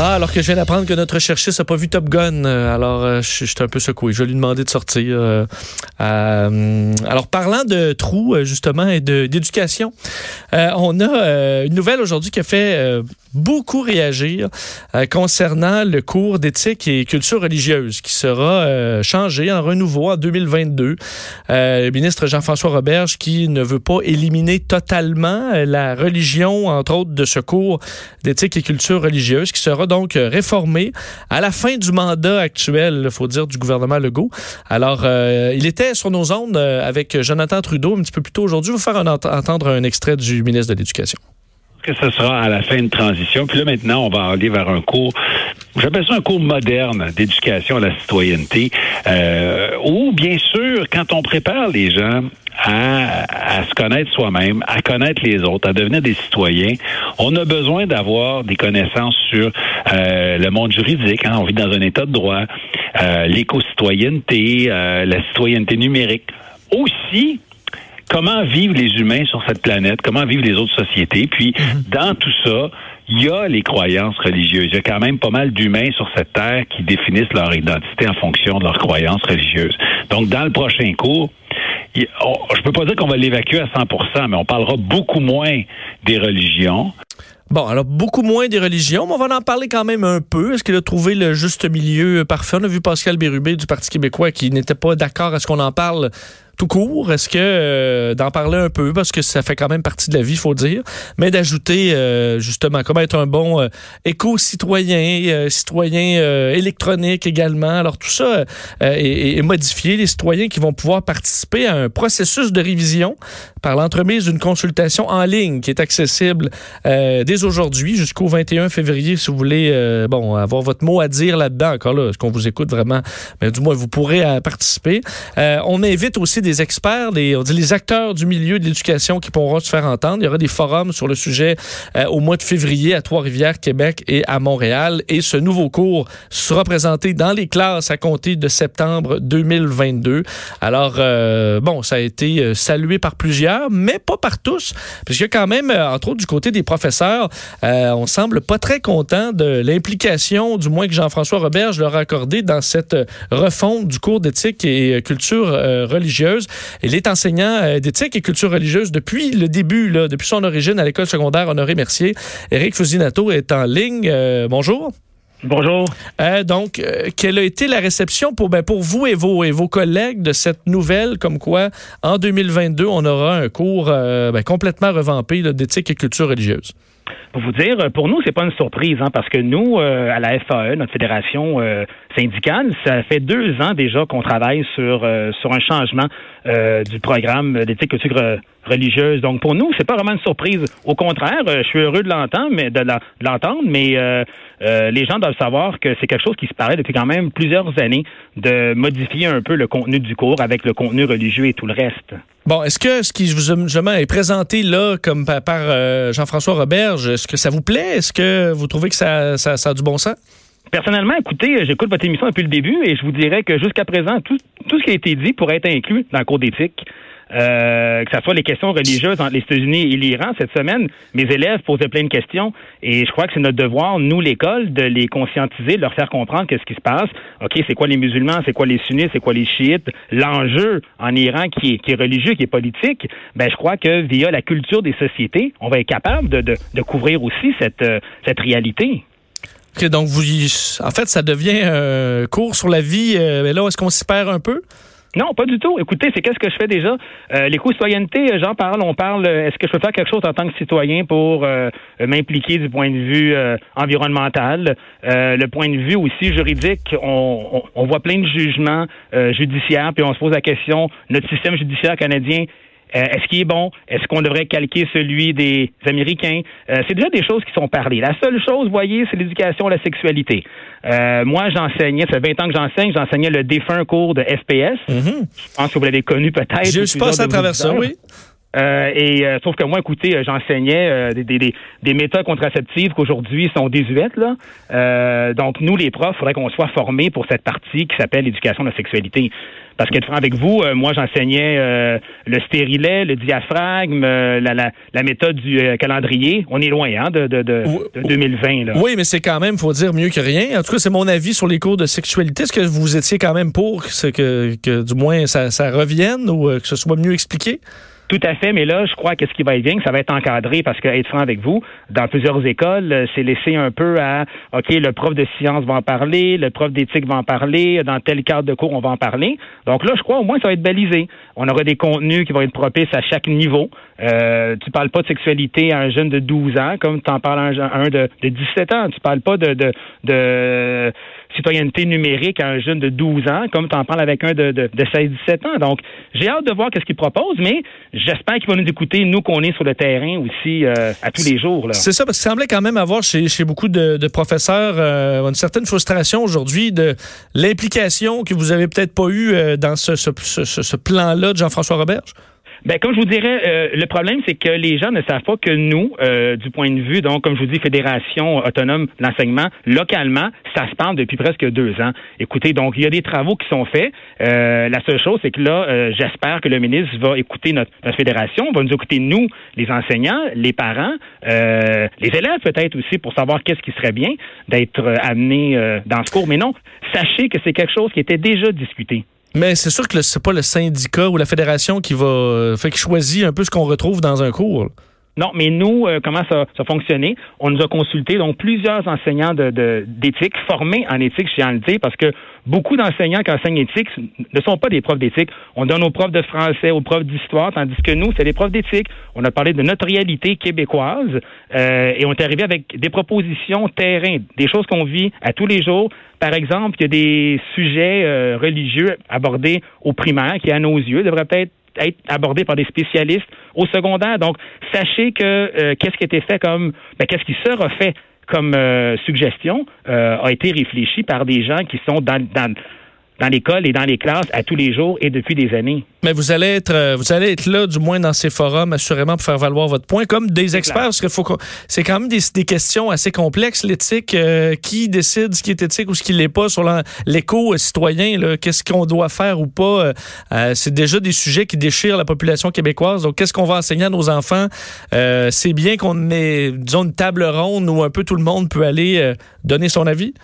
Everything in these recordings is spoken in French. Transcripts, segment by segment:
Ah, alors que je viens d'apprendre que notre cherchiste n'a pas vu Top Gun. Euh, Alors, euh, je suis un peu secoué. Je vais lui demander de sortir. euh, alors, parlant de trous, justement, et d'éducation, on a une nouvelle aujourd'hui qui a fait beaucoup réagir concernant le cours d'éthique et culture religieuse qui sera changé en renouveau en 2022. Euh, le ministre Jean-François Roberge qui ne veut pas éliminer totalement la religion, entre autres, de ce cours d'éthique et culture religieuse qui sera donc euh, réformé à la fin du mandat actuel, il faut dire, du gouvernement Legault. Alors, euh, il était sur nos ondes euh, avec Jonathan Trudeau un petit peu plus tôt aujourd'hui. Je vais vous faire entendre un extrait du ministre de l'Éducation. Que ce sera à la fin de transition. Puis là, maintenant, on va aller vers un cours, j'appelle ça un cours moderne d'éducation à la citoyenneté, euh, où, bien sûr, quand on prépare les gens à, à se connaître soi-même, à connaître les autres, à devenir des citoyens, on a besoin d'avoir des connaissances sur euh, le monde juridique. hein. On vit dans un état de droit, euh, l'éco-citoyenneté, euh, la citoyenneté numérique. Aussi, comment vivent les humains sur cette planète, comment vivent les autres sociétés? Puis, dans tout ça, il y a les croyances religieuses. Il y a quand même pas mal d'humains sur cette terre qui définissent leur identité en fonction de leurs croyances religieuses. Donc, dans le prochain cours, je peux pas dire qu'on va l'évacuer à 100% mais on parlera beaucoup moins des religions. Bon, alors beaucoup moins des religions, mais on va en parler quand même un peu. Est-ce qu'il a trouvé le juste milieu parfait? On a vu Pascal Bérubé du Parti québécois qui n'était pas d'accord à ce qu'on en parle tout court. Est-ce que euh, d'en parler un peu, parce que ça fait quand même partie de la vie, faut dire, mais d'ajouter euh, justement comment être un bon euh, éco-citoyen, citoyen électronique également. Alors tout ça est, est modifié. Les citoyens qui vont pouvoir participer à un processus de révision par l'entremise d'une consultation en ligne qui est accessible euh, dès aujourd'hui jusqu'au 21 février si vous voulez euh, bon avoir votre mot à dire là-dedans. Encore là, est-ce qu'on vous écoute vraiment? Mais du moins, vous pourrez euh, participer. On invite aussi des experts, des, on dit les acteurs du milieu de l'éducation qui pourront se faire entendre. Il y aura des forums sur le sujet au mois de février à Trois-Rivières, Québec et à Montréal. Et ce nouveau cours sera présenté dans les classes à compter de septembre 2022. Alors, bon, ça a été salué par plusieurs, mais pas par tous, puisque quand même, euh, entre autres, du côté des professeurs, euh, on semble pas très content de l'implication, du moins que Jean-François Roberge leur a accordé dans cette euh, refonte du cours d'éthique et euh, culture religieuse. Il est enseignant d'éthique et culture religieuse depuis le début, là, depuis son origine à l'école secondaire Honoré-Mercier. Éric Fusinato est en ligne. Bonjour. Bonjour. Euh, donc, euh, quelle a été la réception pour, ben, vous et vos, collègues de cette nouvelle, comme quoi en 2022, on aura un cours euh, ben, complètement revampé d'éthique et culture religieuse? Pour vous dire, pour nous, c'est pas une surprise, hein, parce que nous, euh, à la FAE, notre fédération euh, syndicale, ça fait deux ans déjà qu'on travaille sur euh, sur un changement euh, du programme d'éthique culture re- religieuse. Donc pour nous, c'est pas vraiment une surprise. Au contraire, euh, je suis heureux de l'entendre, mais de l'entendre, mais euh, euh, les gens doivent savoir que c'est quelque chose qui se parlait depuis quand même plusieurs années de modifier un peu le contenu du cours avec le contenu religieux et tout le reste. Bon, est-ce que ce qui justement est présenté là comme par, euh, Jean-François Roberge, est-ce que ça vous plaît? Est-ce que vous trouvez que ça, ça, ça a du bon sens? Personnellement, écoutez, j'écoute votre émission depuis le début et je vous dirais que jusqu'à présent, tout, tout ce qui a été dit pourrait être inclus dans le cours d'éthique. Euh, que ce soit les questions religieuses entre les États-Unis et l'Iran cette semaine, mes élèves posaient plein de questions et je crois que c'est notre devoir, nous l'école, de les conscientiser, de leur faire comprendre qu'est-ce qui se passe. Ok, c'est quoi les musulmans, c'est quoi les sunnites, c'est quoi les chiites? L'enjeu en Iran qui est, religieux, qui est politique, ben je crois que via la culture des sociétés, on va être capable de, couvrir aussi cette, euh, cette réalité. Ok, donc, vous, en fait, ça devient un cours sur la vie. Euh, mais là, est-ce qu'on s'y perd un peu? Non, pas du tout. Écoutez, c'est qu'est-ce que je fais déjà? Euh, L'éco-citoyenneté, euh, j'en parle, on parle, euh, est-ce que je peux faire quelque chose en tant que citoyen pour euh, m'impliquer du point de vue euh, environnemental? Euh, le point de vue aussi juridique, on, on, on voit plein de jugements judiciaires, puis on se pose la question, notre système judiciaire canadien, euh, Est-ce qu'il est bon? Est-ce qu'on devrait calquer celui des Américains? Euh, c'est déjà des choses qui sont parlées. La seule chose, vous voyez, c'est l'éducation à la sexualité. Euh, moi, j'enseignais, ça fait 20 ans que j'enseigne, j'enseignais le défunt cours de FPS. Je pense que vous l'avez connu peut-être. Je suis passé à travers ça, oui. Euh, et euh, sauf que moi, écoutez, euh, j'enseignais euh, des, des, des, des méthodes contraceptives qu'aujourd'hui sont désuètes. Là. Euh, donc, nous, les profs, il faudrait qu'on soit formés pour cette partie qui s'appelle l'éducation de la sexualité. Parce qu'être franc avec vous, euh, moi, j'enseignais euh, le stérilet, le diaphragme, euh, la, la, la méthode du calendrier. On est loin hein, de, de, de, Ou- de 2020. Là. Oui, mais c'est quand même, faut dire, mieux que rien. En tout cas, c'est mon avis sur les cours de sexualité. Est-ce que vous étiez quand même pour que, que, que du moins ça, ça revienne ou que ce soit mieux expliqué? Tout à fait, mais là, je crois que ce qui va être bien, ça va être encadré parce que, être franc avec vous, dans plusieurs écoles, euh, c'est laissé un peu à, OK, le prof de sciences va en parler, le prof d'éthique va en parler, dans tel cadre de cours, on va en parler. Donc là, je crois au moins, ça va être balisé. On aura des contenus qui vont être propices à chaque niveau. Euh, tu parles pas de sexualité à un jeune de 12 ans, comme tu en parles à un, de, de 17 ans. Tu parles pas de, de, de citoyenneté numérique à un jeune de 12 ans, comme tu en parles avec un de, de, de 16-17 ans. Donc, j'ai hâte de voir qu'est-ce qu'il propose, mais j'espère qu'il va nous écouter, nous, qu'on est sur le terrain aussi euh, à tous les jours. C'est ça, parce qu'il semblait quand même avoir chez, beaucoup de, professeurs euh, une certaine frustration aujourd'hui de l'implication que vous avez peut-être pas eue euh, dans ce, ce, ce, ce- ce plan-là de Jean-François Roberge. Ben, comme je vous dirais, euh, le problème, c'est que les gens ne savent pas que nous, euh, du point de vue, donc, comme je vous dis, Fédération autonome de l'enseignement, localement, ça se parle depuis presque deux ans. Écoutez, donc, il y a des travaux qui sont faits. Euh, la seule chose, c'est que là, euh, j'espère que le ministre va écouter notre, notre fédération, va nous écouter, nous, les enseignants, les parents, euh, les élèves peut-être aussi, pour savoir qu'est-ce qui serait bien d'être euh, amené dans ce cours. Mais non, sachez que c'est quelque chose qui était déjà discuté. Mais c'est sûr que c'est pas le syndicat ou la fédération qui va euh, fait qui choisit un peu ce qu'on retrouve dans un cours. Non, mais nous, euh, comment ça, ça fonctionnait? On nous a consulté donc plusieurs enseignants de- de- d'éthique, formés en éthique, je tiens à le dire, parce que beaucoup d'enseignants qui enseignent éthique ne sont pas des profs d'éthique. On donne aux profs de français, aux profs d'histoire, tandis que nous, c'est des profs d'éthique. On a parlé de notre réalité québécoise euh, et on est arrivé avec des propositions terrain, des choses qu'on vit à tous les jours. Par exemple, il y a des sujets euh, religieux abordés au primaire qui, à nos yeux, devraient peut-être être abordés par des spécialistes au secondaire. Donc, sachez que euh, qu'est-ce qui a fait comme, ben, qu'est-ce qui sera fait comme euh, suggestion euh, a été réfléchi par des gens qui sont dans, dans, dans l'école et dans les classes à tous les jours et depuis des années. Mais vous allez être euh, vous allez être là du moins dans ces forums assurément pour faire valoir votre point comme des experts clair. parce que faut c'est quand même des, des questions assez complexes l'éthique euh, qui décide ce qui est éthique ou ce qui l'est pas sur l'éco euh, citoyen qu'est-ce qu'on doit faire ou pas euh, euh, c'est déjà des sujets qui déchirent la population québécoise donc qu'est-ce qu'on va enseigner à nos enfants? Euh, c'est bien qu'on ait disons une table ronde où un peu tout le monde peut aller euh, donner son avis?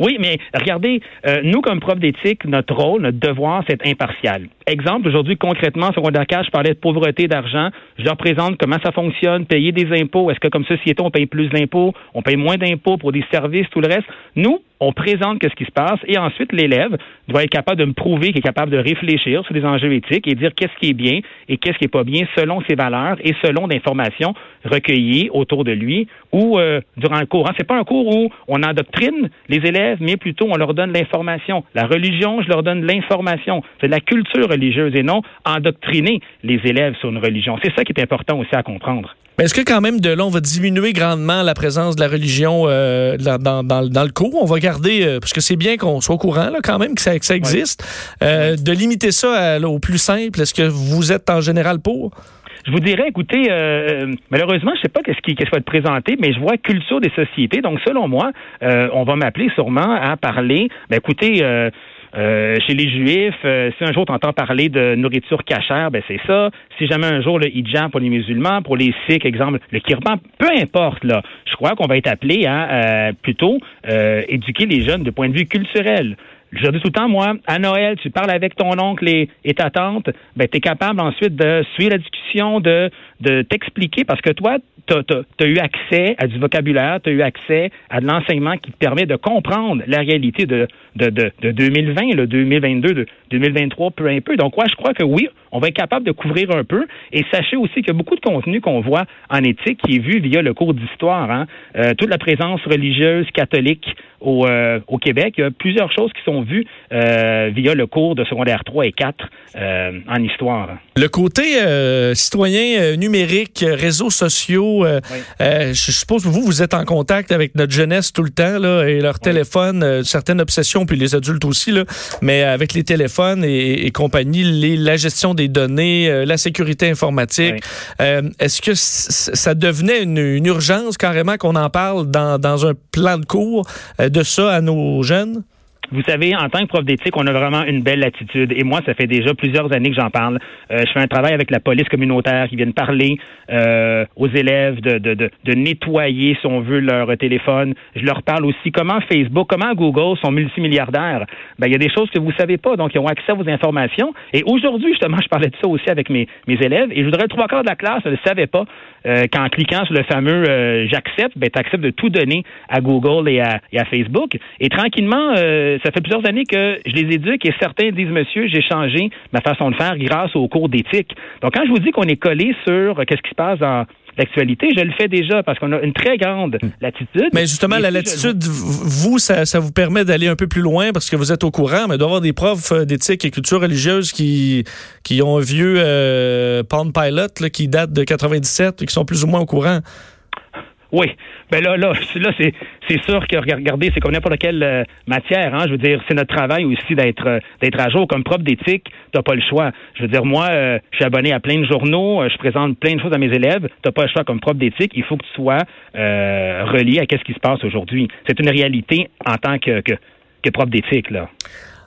Oui, mais regardez, euh, nous, comme prof d'éthique, notre rôle, notre devoir, c'est impartial. Exemple, aujourd'hui, concrètement, sur 4, je parlais de pauvreté d'argent. Je leur présente comment ça fonctionne, payer des impôts. Est-ce que comme société, on paye plus d'impôts, on paye moins d'impôts pour des services, tout le reste? Nous, on présente qu'est-ce qui se passe et ensuite l'élève doit être capable de me prouver qu'il est capable de réfléchir sur des enjeux éthiques et dire qu'est-ce qui est bien et qu'est-ce qui est pas bien selon ses valeurs et selon l'information recueillies autour de lui ou euh, durant le cours. Hein, c'est pas un cours où on endoctrine les élèves, mais plutôt on leur donne l'information. La religion, je leur donne l'information. C'est la culture religieuse et non endoctriner les élèves sur une religion. C'est ça qui est important aussi à comprendre. Mais est-ce que quand même de là, on va diminuer grandement la présence de la religion euh, dans, dans, dans, le cours? On va garder, euh, parce que c'est bien qu'on soit au courant là, quand même que ça, que ça existe, euh, de limiter ça à- là, au plus simple. Est-ce que vous êtes en général pour? Je vous dirais, écoutez, euh, malheureusement, je sais pas qu'est-ce qui, qu'est-ce qui va être présenté, mais je vois culture des sociétés. Donc, selon moi, euh, on va m'appeler sûrement à parler. Ben, écoutez, euh, euh, chez les Juifs, euh, si un jour tu entends parler de nourriture cachère, ben c'est ça. Si jamais un jour le hijab pour les musulmans, pour les Sikhs, exemple, le kirpan, peu importe, là, je crois qu'on va être appelé à euh, plutôt euh, éduquer les jeunes de point de vue culturel. Je dis tout le temps, moi, à Noël, tu parles avec ton oncle et, et ta tante, ben, tu es capable ensuite de suivre la discussion, de, de t'expliquer parce que toi, tu as, eu accès à du vocabulaire, tu as eu accès à de l'enseignement qui te permet de comprendre la réalité de, de, de, de 2020, le 2022, de 2023, peu un peu. Donc, ouais, je crois que oui, on va être capable de couvrir un peu. Et sachez aussi qu'il y a beaucoup de contenu qu'on voit en éthique qui est vu via le cours d'histoire. Hein. Euh, toute la présence religieuse catholique au, euh, au, Québec, il y a plusieurs choses qui sont vues euh, via le cours de secondaire 3 et 4 en histoire. Le côté citoyen numérique, réseaux sociaux, je suppose que vous, vous êtes en contact avec notre jeunesse tout le temps là, et leur téléphone, certaines obsessions, puis les adultes aussi, là, mais avec les téléphones et, et compagnie, les, la gestion des données, euh, la sécurité informatique. Euh, est-ce que ça devenait une, urgence carrément qu'on en parle dans, dans, un plan de cours euh, de ça à nos jeunes? Vous savez, en tant que prof d'éthique, on a vraiment une belle attitude. Et moi, ça fait déjà plusieurs années que j'en parle. Euh, je fais un travail avec la police communautaire qui viennent parler euh, aux élèves de, de, de, nettoyer, si on veut, leur téléphone. Je leur parle aussi comment Facebook, comment Google sont multimilliardaires. Ben, il y a des choses que vous savez pas, donc ils ont accès à vos informations. Et aujourd'hui, justement, je parlais de ça aussi avec mes, mes élèves. Et je voudrais trois quarts de la classe ne le savait pas euh, qu'en cliquant sur le fameux j'accepte, ben, tu acceptes de tout donner à Google et à, Facebook. Et tranquillement, ça fait plusieurs années que je les éduque et certains disent, monsieur, j'ai changé ma façon de faire grâce au cours d'éthique. Donc, quand je vous dis qu'on est collé sur qu'est-ce qui se passe dans l'actualité, je le fais déjà parce qu'on a une très grande hmm. latitude. Mais justement, la latitude, vous, ça, ça, vous permet d'aller un peu plus loin parce que vous êtes au courant, mais d'avoir des profs d'éthique et culture religieuse qui, qui ont un vieux euh, Palm Pilot qui date de 97 et qui sont plus ou moins au courant. Oui. Ben là, là, là c'est, sûr que regardez, c'est comme n'importe quelle euh, matière. Hein, je veux dire, c'est notre travail aussi d'être euh, d'être à jour. Comme prof d'éthique, t'as pas le choix. Je veux dire, moi, euh, je suis abonné à plein de journaux, je présente plein de choses à mes élèves. T'as pas le choix comme prof d'éthique. Il faut que tu sois relié à qu'est-ce qui se passe aujourd'hui. C'est une réalité en tant que, que, que prof d'éthique là.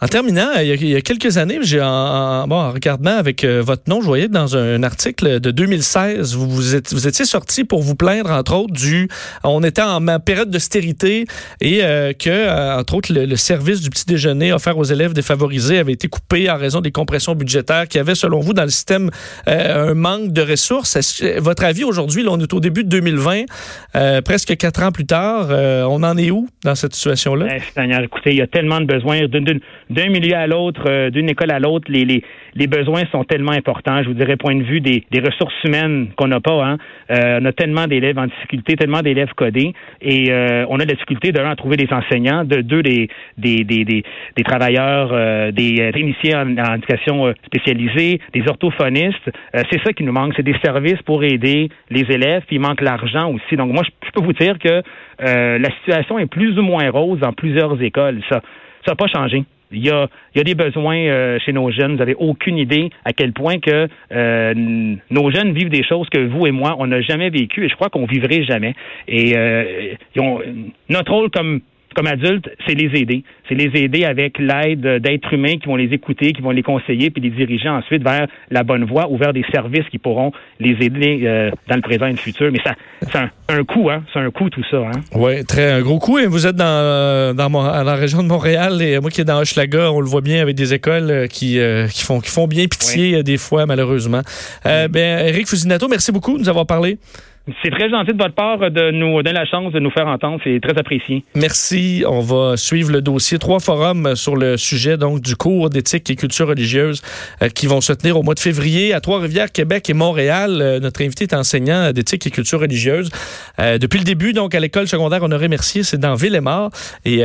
En terminant, il y a, quelques années, j'ai en, bon, en regardant avec euh, votre nom, je voyais dans un, article de 2016, vous, vous, vous étiez sorti pour vous plaindre, entre autres, du... On était en période d'austérité et euh, que, euh, entre autres, le, service du petit déjeuner offert aux élèves défavorisés avait été coupé en raison des compressions budgétaires, qu'il y avait, selon vous, dans le système un manque de ressources. Votre avis aujourd'hui, on est au début de 2020, presque quatre ans plus tard, on en est où dans cette situation-là? Eh, écoutez, il y a tellement de besoins d'une d'un milieu à l'autre, euh, d'une école à l'autre, les, les, les, besoins sont tellement importants. Je vous dirais, point de vue des, des ressources humaines qu'on n'a pas. Hein. Euh, on a tellement d'élèves en difficulté, tellement d'élèves codés, et euh, on a la difficulté, d'un, à trouver des enseignants, de deux, des, des, des, des, des travailleurs, des techniciens en, éducation spécialisée, des orthophonistes. c'est ça qui nous manque, c'est des services pour aider les élèves, puis il manque l'argent aussi. Donc moi, je, je peux vous dire que la situation est plus ou moins rose dans plusieurs écoles. Ça, ça n'a pas changé. Il y a, il y a des besoins euh, chez nos jeunes. Vous n'avez aucune idée à quel point que euh, nos jeunes vivent des choses que vous et moi, on n'a jamais vécues et je crois qu'on vivrait jamais. Et euh, ont, notre rôle comme comme adultes, c'est les aider. C'est les aider avec l'aide d'êtres humains qui vont les écouter, qui vont les conseiller, puis les diriger ensuite vers la bonne voie ou vers des services qui pourront les aider euh, dans le présent et le futur. Mais ça, c'est un, coût, hein? C'est un coût tout ça. Hein? Oui, très un gros coût. Et vous êtes dans, dans, la région de Montréal et moi qui est dans Hochelaga, on le voit bien avec des écoles euh, qui, euh, qui, font, qui font bien pitié des fois, malheureusement. Euh, ben, Eric Fusinato, merci beaucoup de nous avoir parlé. C'est très gentil de votre part de nous donner la chance de nous faire entendre. C'est très apprécié. Merci. On va suivre le dossier. Trois forums sur le sujet donc du cours d'éthique et culture religieuse euh, qui vont se tenir au mois de février à Trois-Rivières, Québec et Montréal. Euh, notre invité est enseignant d'éthique et culture religieuse. Euh, depuis le début, donc à l'école secondaire Honoré Mercier, c'est dans Ville-et-Mort. Et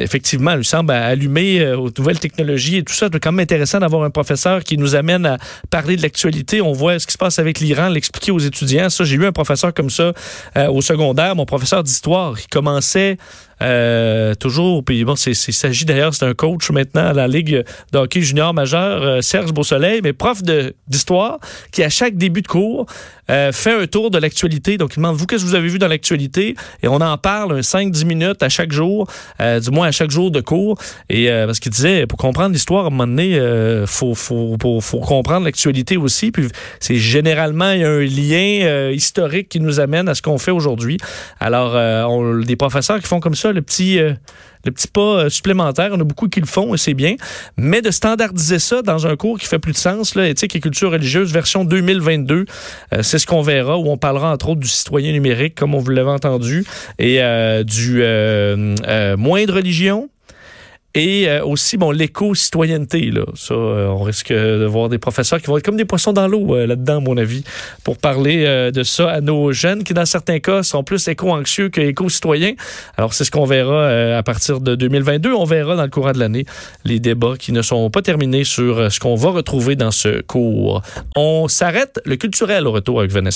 effectivement, il semble allumer aux nouvelles technologies et tout ça. C'est quand même intéressant d'avoir un professeur qui nous amène à parler de l'actualité. On voit ce qui se passe avec l'Iran, l'expliquer aux étudiants. Ça, j'ai eu un professeur professeur comme ça euh, au secondaire, mon professeur d'histoire, il commençait euh, toujours, puis bon, il s'agit d'ailleurs, c'est un coach maintenant à la Ligue de hockey junior majeur, euh, Serge Beausoleil, mais prof d'histoire, qui à chaque début de cours euh, fait un tour de l'actualité. Donc, il demande, vous, qu'est-ce que vous avez vu dans l'actualité? Et on en parle un 5-10 minutes à chaque jour, du moins à chaque jour de cours. Et parce qu'il disait, pour comprendre l'histoire, à un moment donné, il faut, faut, faut, comprendre l'actualité aussi. Puis c'est généralement il y a un lien historique qui nous amène à ce qu'on fait aujourd'hui. Alors, on, des professeurs qui font comme ça, le petit... euh, le petit pas euh, supplémentaire, on a beaucoup qui le font et c'est bien, mais de standardiser ça dans un cours qui fait plus de sens, là, éthique et culture religieuse version 2022, euh, c'est ce qu'on verra où on parlera entre autres du citoyen numérique comme on vous l'avait entendu et euh, du moins de religion, et euh, aussi, bon, l'éco-citoyenneté, là. Ça, euh, on risque de voir des professeurs qui vont être comme des poissons dans l'eau euh, là-dedans, à mon avis, pour parler de ça à nos jeunes qui, dans certains cas, sont plus éco-anxieux que éco-citoyens. Alors, c'est ce qu'on verra à partir de 2022. On verra dans le courant de l'année les débats qui ne sont pas terminés sur ce qu'on va retrouver dans ce cours. On s'arrête le culturel au retour avec Vanessa.